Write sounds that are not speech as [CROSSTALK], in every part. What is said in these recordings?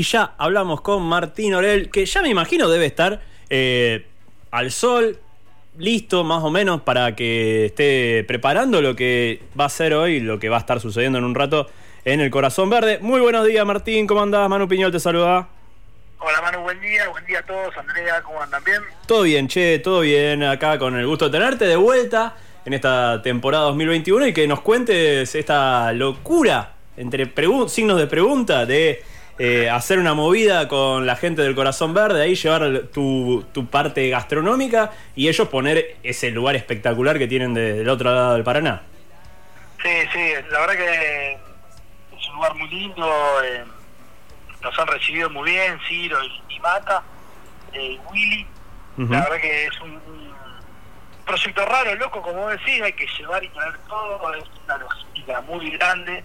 Y ya hablamos con Martín Orel, que ya me imagino debe estar eh, al sol, listo más o menos para que esté preparando lo que va a ser hoy, lo que va a estar sucediendo en un rato en el Corazón Verde. Muy buenos días Martín, ¿cómo andás? Manu Piñol te saluda. Hola Manu, buen día, buen día a todos. Andrea, ¿cómo andan? ¿Bien? Todo bien, che, todo bien. Acá con el gusto de tenerte de vuelta en esta temporada 2021 y que nos cuentes esta locura entre signos de pregunta de eh, hacer una movida con la gente del Corazón Verde, ahí llevar tu, parte gastronómica y ellos poner ese lugar espectacular que tienen del otro lado del Paraná. Sí, sí, la verdad que es un lugar muy lindo, eh, nos han recibido muy bien, Ciro y, Mata, eh, Willy, la verdad que es un, proyecto raro, loco, como decís, hay que llevar y traer todo, es una logística muy grande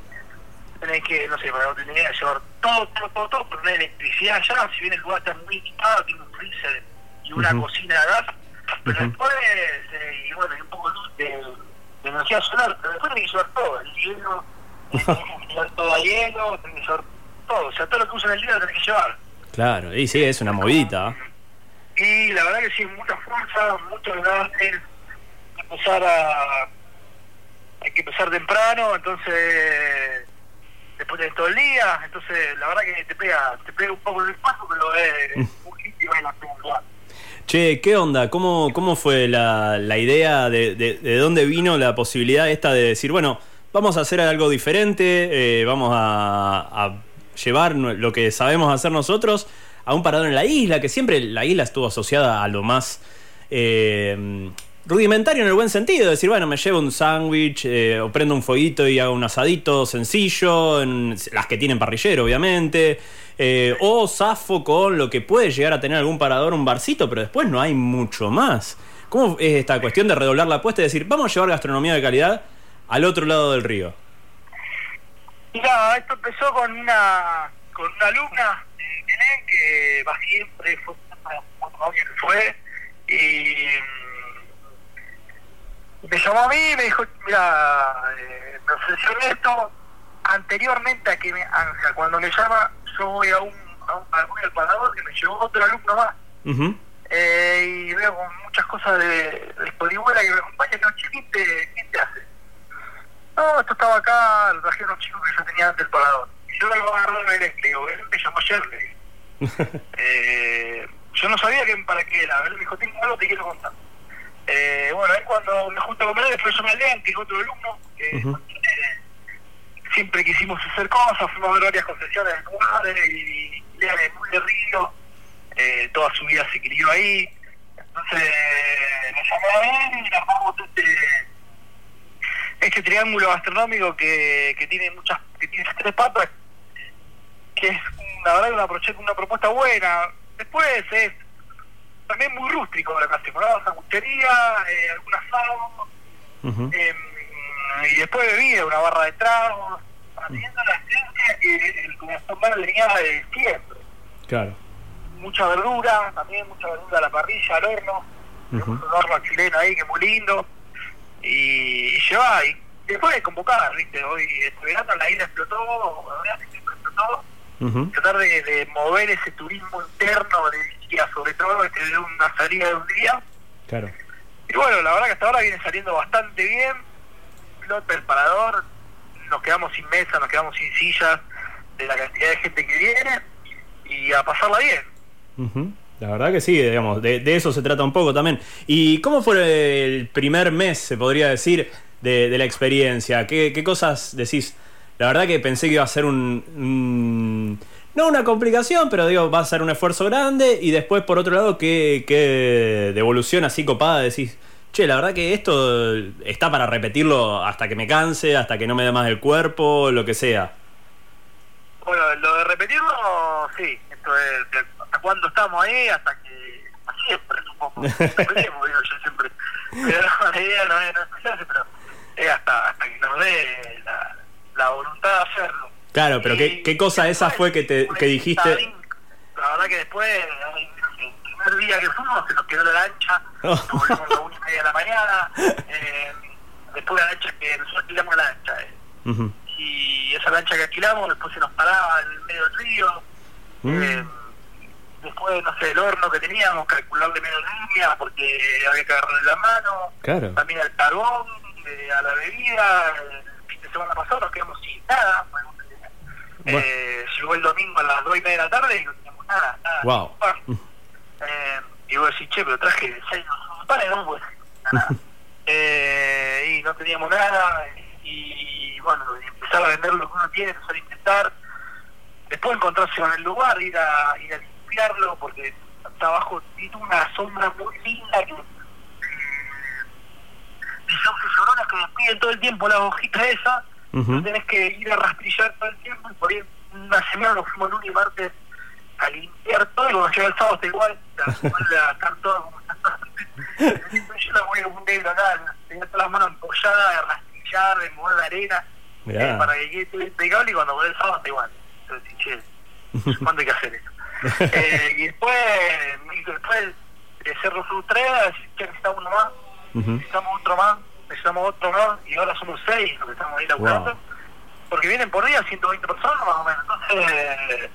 tenés que, no sé, para no tener que llevar todo, todo, todo, todo, pero no hay electricidad ya, si bien el lugar está muy equipado, tiene un freezer y una cocina de gas, pero después, eh, y bueno, y un poco de, de, energía solar, pero después tenés que llevar todo, el hielo, [LAUGHS] tenés que llevar todo a hielo, tenés que llevar todo, o sea, todo lo que usan el día lo tenés que llevar. Claro, y sí, es una movidita. Y la verdad que sí, mucha fuerza, mucho gas, empezar a hay que empezar temprano, entonces de todo el día, entonces la verdad que te pega, te pega un poco en el paso, pero es mm. muy y la Che, ¿qué onda? ¿Cómo, cómo fue la, la idea de, de, dónde vino la posibilidad esta de decir, bueno, vamos a hacer algo diferente, eh, vamos a, a, llevar lo que sabemos hacer nosotros a un parador en la isla, que siempre la isla estuvo asociada a lo más... Eh, rudimentario en el buen sentido, decir, bueno, me llevo un sándwich eh, o prendo un fueguito y hago un asadito sencillo, en, las que tienen parrillero, obviamente, eh, o zafo con lo que puede llegar a tener algún parador, un barcito, pero después no hay mucho más. ¿Cómo es esta cuestión de redoblar la apuesta y decir, vamos a llevar gastronomía de calidad al otro lado del río? Mira, esto empezó con una con una alumna que va siempre, fue, fue y me llamó a mí y me dijo, mira, eh, me ofreció esto anteriormente a que me, a, cuando me llama, yo voy a un, a un, al parador que me llevó otro alumno más. eh, y veo muchas cosas de, de que me acompaña, y digo, ¿quién te, ¿quién te hace? No, esto estaba acá, lo traje unos chicos que yo tenía antes del parador. Y yo lo agarré en el le digo, él me llamó ayer, le [LAUGHS] eh, yo no sabía que para qué era, él me dijo, tengo algo te quiero contar. Eh, bueno, es cuando me junto con él, después yo me que es otro alumno, que eh, siempre quisimos hacer cosas, fuimos a ver varias concesiones de lugares y, y de muy de río, eh, toda su vida se crió ahí. Entonces me llamé a ver y armamos este, este triángulo gastronómico que, que tiene muchas, que tiene tres patas, que es la verdad una, una propuesta buena. Después es también muy rústico la casa, una sanguchería, eh, algún asado, eh, y después bebida, una barra de tragos, haciendo la esencia que el corazón venía de siempre. Claro. Mucha verdura, también mucha verdura a la parrilla, al horno, un horno chileno ahí que es muy lindo, y, y lleva, y después de convocar, ¿viste? Hoy, este verano la isla explotó, la verdad siempre explotó, tratar de, de, mover ese turismo interno de sobre todo este de una salida de un día. Claro. Y bueno, la verdad que hasta ahora viene saliendo bastante bien. Flota el parador, nos quedamos sin mesa, nos quedamos sin sillas de la cantidad de gente que viene y a pasarla bien. La verdad que sí, digamos, de, eso se trata un poco también. ¿Y cómo fue el primer mes, se podría decir, de, la experiencia? ¿Qué, ¿Qué, cosas decís? La verdad que pensé que iba a ser un no una complicación, pero digo, va a ser un esfuerzo grande y después por otro lado, ¿qué, qué devolución así copada decís? Che, la verdad que esto está para repetirlo hasta que me canse, hasta que no me dé más el cuerpo, lo que sea. Bueno, lo de repetirlo, sí. Esto es, ¿Hasta cuándo estamos ahí? Hasta que... Siempre, supongo. [LAUGHS] Digo yo siempre. Pero la idea no es, no es pero es hasta, hasta que nos dé la, la voluntad de hacerlo. Claro, pero ¿qué, qué cosa esa fue que te que dijiste? La verdad que después, el primer día que fuimos, se nos quedó la lancha, oh. nos volvimos a las una y media de la mañana, eh, después la lancha que nosotros alquilamos la lancha, eh. y esa lancha que alquilamos después se nos paraba en el medio del río, Mm. Eh, después, no sé, el horno que teníamos, calcularle menos línea porque había que agarrarle la mano. También al carbón, eh, a la bebida. El fin de semana pasado nos quedamos sin nada. Eh, llegó el domingo a las 2 y media de la tarde y no teníamos nada. nada wow. Eh, y vos decís, che, pero traje 6 panes, no pues nada. [LAUGHS] eh, y no teníamos nada. Y, bueno, empezar a vender lo que uno tiene, empezar a intentar. Después encontrarse con el lugar, ir a, ir a limpiarlo, porque hasta abajo tiene una sombra muy linda que y son lloronas que despiden todo el tiempo las hojitas esas, uh tenés que ir a rastrillar todo el tiempo y por ahí una semana nos fuimos lunes y martes a limpiar todo y cuando llega el sábado está igual, a estar [LAUGHS] todo como yo la voy a un negro acá, tenía todas las manos empolladas de rastrillar, de mover la arena, eh, para que quede todo impecable y cuando vuelve el sábado está igual. Entonces, che, [LAUGHS] ¿cuándo hay que hacer eso? eh, y después, después de Cerro Frustrera, que necesitamos uno más, necesitamos otro más, necesitamos otro más, y ahora somos seis los que estamos ahí laburando, porque vienen por día 120 personas más o menos, entonces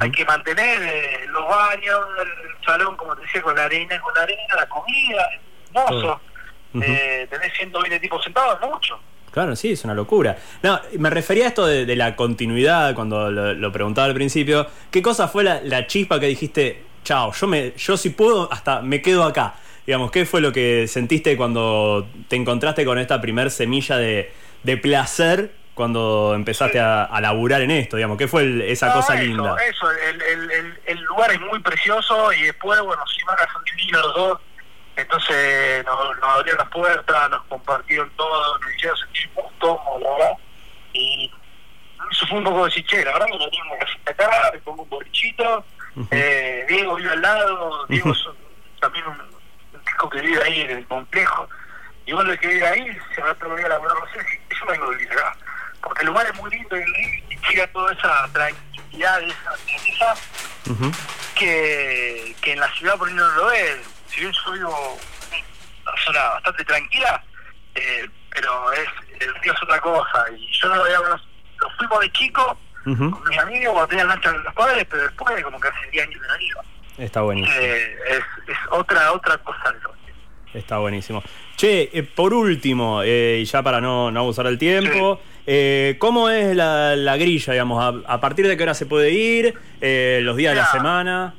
hay que mantener eh, los baños, el salón, como te decía, con la arena, con la arena, la comida, hermoso. eh, tener 120 tipos sentados, mucho. Claro, sí, es una locura. No, me refería a esto de, la continuidad cuando lo, preguntaba al principio. ¿Qué cosa fue la, chispa que dijiste, chao, yo, me, yo si puedo, hasta me quedo acá? Digamos, ¿qué fue lo que sentiste cuando te encontraste con esta primer semilla de, de placer cuando empezaste a, a, laburar en esto, digamos? ¿Qué fue esa cosa linda? Eso, el, el, el, lugar es muy precioso y después, bueno, si son divinos los dos, entonces nos, nos, abrieron las puertas, nos compartieron todo, nos hicieron sentir muy cómodos, la verdad, y eso fue un poco de decir, la verdad que no tengo que acá, me pongo un bolichito, eh, Diego vive al lado, Diego [LAUGHS] es también un chico que vive ahí en el complejo, y el que vive ahí se va a a laburar, no sé, vengo de vivir acá porque el lugar es muy lindo y, llega toda esa tranquilidad, esa tranquilidad que, que en la ciudad por ahí no lo ve. Si bien yo vivo una zona bastante tranquila, eh, pero es el río es otra cosa. Y yo no lo, lo fuimos de chico con mis amigos cuando tenían lancha con los padres, pero después como que hace 10 años de no iba. Está buenísimo. Eh, es, es otra otra cosa Está buenísimo. Che, eh, por último, eh, y ya para no, no abusar del tiempo, eh, ¿Cómo es la, la grilla, digamos? A, partir de qué hora se puede ir? Eh, ¿Los días de la semana?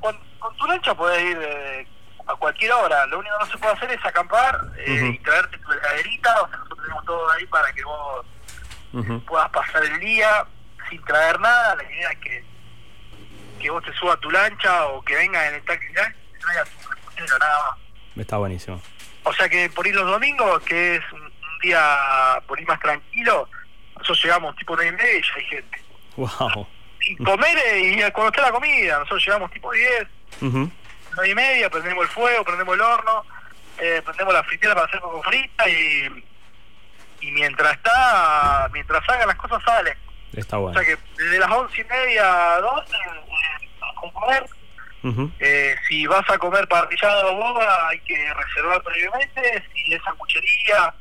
Con, tu lancha puedes ir eh, a cualquier hora. Lo único que no se puede hacer es acampar eh, y traerte tu heladerita. O sea, nosotros tenemos todo ahí para que vos puedas pasar el día sin traer nada. La idea es que, que vos te subas a tu lancha o que vengas en el taxi y traigas tu nada más. Está buenísimo. O sea que por ir los domingos, que es día por ir más tranquilo, nosotros llegamos tipo 9 y media y ya hay gente. Wow. Y comer y cuando está la comida, nosotros llegamos tipo 10, uh y media, prendemos el fuego, prendemos el horno, eh, prendemos la fritera para hacer poco frita y, y mientras está, mientras salgan las cosas salen. Está bueno. O sea que desde las 11 y media a 12 con comer. eh, si vas a comer parrillada o boba hay que reservar previamente. Si esa cuchería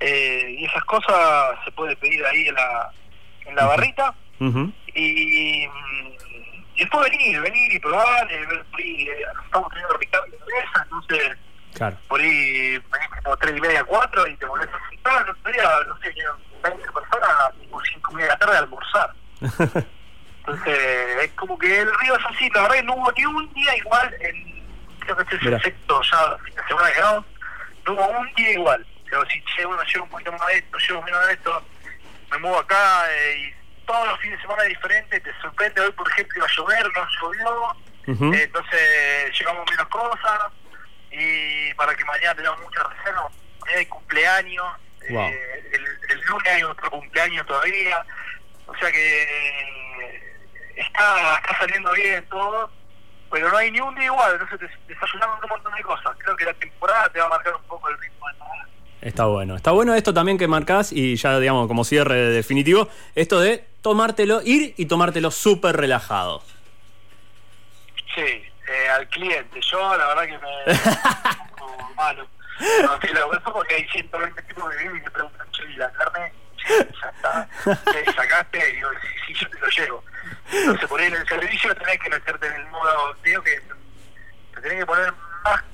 eh, y esas cosas se puede pedir ahí en la, en la barrita. y, después venir, venir y probar, eh, por ahí, eh, estamos teniendo Ricardo de cabeza, entonces claro. por ahí venís como 3 y media, 4 y te volvés a citar, no sé, no sé, 20 personas tipo 5 y media de la tarde a almorzar. [LAUGHS] entonces es como que el río es así, la verdad que no hubo ni un día igual, en, creo que este es el sexto ya, la semana que no, no hubo un día igual. Pero si che, bueno, llevo un poquito más de esto, llevo menos de esto, me muevo acá eh, y todos los fines de semana diferentes, te sorprende, hoy por ejemplo iba a llover, no llovió, eh, entonces llevamos menos cosas y para que mañana tengamos mucha reserva, mañana hay cumpleaños, eh, el, lunes hay otro cumpleaños todavía, o sea que está, está saliendo bien todo pero no hay ni un día igual, entonces te, desayunamos un montón de cosas. Creo que la temporada te va a marcar un poco el ritmo de todo. Está bueno. Está bueno esto también que marcás y ya, digamos, como cierre definitivo, esto de tomártelo, ir y tomártelo súper relajado. Sí, eh, al cliente. Yo, la verdad que me. como malo. No, sí, lo eso porque hay 120 tipos de viven y me preguntan, che, ¿y la carne? ya está. ¿Te sacaste? Y digo, sí, sí, yo te lo llevo. Entonces, por ahí en el servicio tenés que meterte en el modo, digo que te tenés que poner más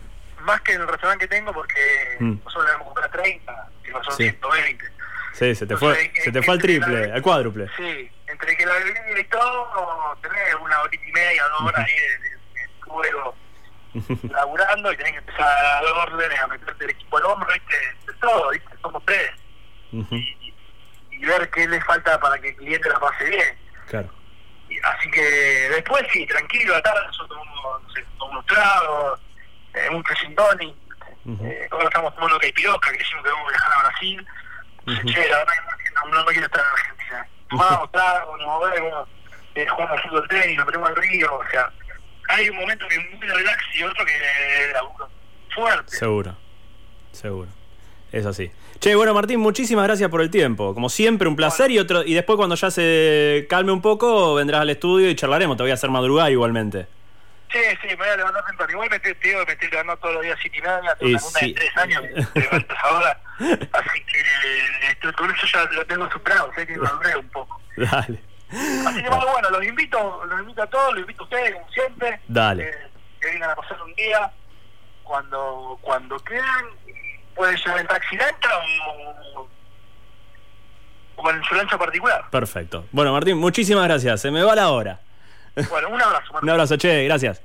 más que en el restaurante que tengo porque mm. nosotros debemos comprar 30, que no son 120. Sí, se te fue, se te fue al triple, al cuádruple. Sí, entre que la bebida y todo, tenés una horita y media, dos horas ahí de, juego [LAUGHS] laburando y tenés que empezar a dar órdenes, a meterte el equipo al hombro, ¿viste? De todo, ¿viste? Somos tres. y, ver qué le falta para que el cliente la pase bien. Claro. Así que después sí, tranquilo, a la tarde nosotros tomamos, no sé, unos tragos eh, un crescentoni. eh, ahora estamos tomando que decimos que vamos a viajar a Brasil. Uh -huh. Che, la verdad que no, quiero estar en Argentina. Tomamos trago, nos movemos, eh, jugamos fútbol tenis, nos ponemos al río, o sea, hay un momento que es muy relax y otro que es fuerte. Seguro, seguro. Es así. Che, bueno Martín, muchísimas gracias por el tiempo. Como siempre, un placer bueno. y otro y después cuando ya se calme un poco vendrás al estudio y charlaremos. Te voy a hacer madrugada igualmente. Sí, sí, me voy a levantar temprano. Igual me te digo que me estoy levantando todos los días siete y media, tengo una sí. de tres años, me [LAUGHS] levantas ahora. Así que esto, con eso ya lo tengo superado, sé que maduré un poco. [LAUGHS] Dale. Así que bueno, bueno, los invito, los invito a todos, los invito a ustedes, como siempre. Dale. Eh, que vengan a pasar un día cuando cuando quieran. Pueden llevar en taxi dentro o, o en su lancha particular. Perfecto. Bueno, Martín, muchísimas gracias. Se me va la hora. Bueno, un abrazo. [LAUGHS] un abrazo, che, gracias.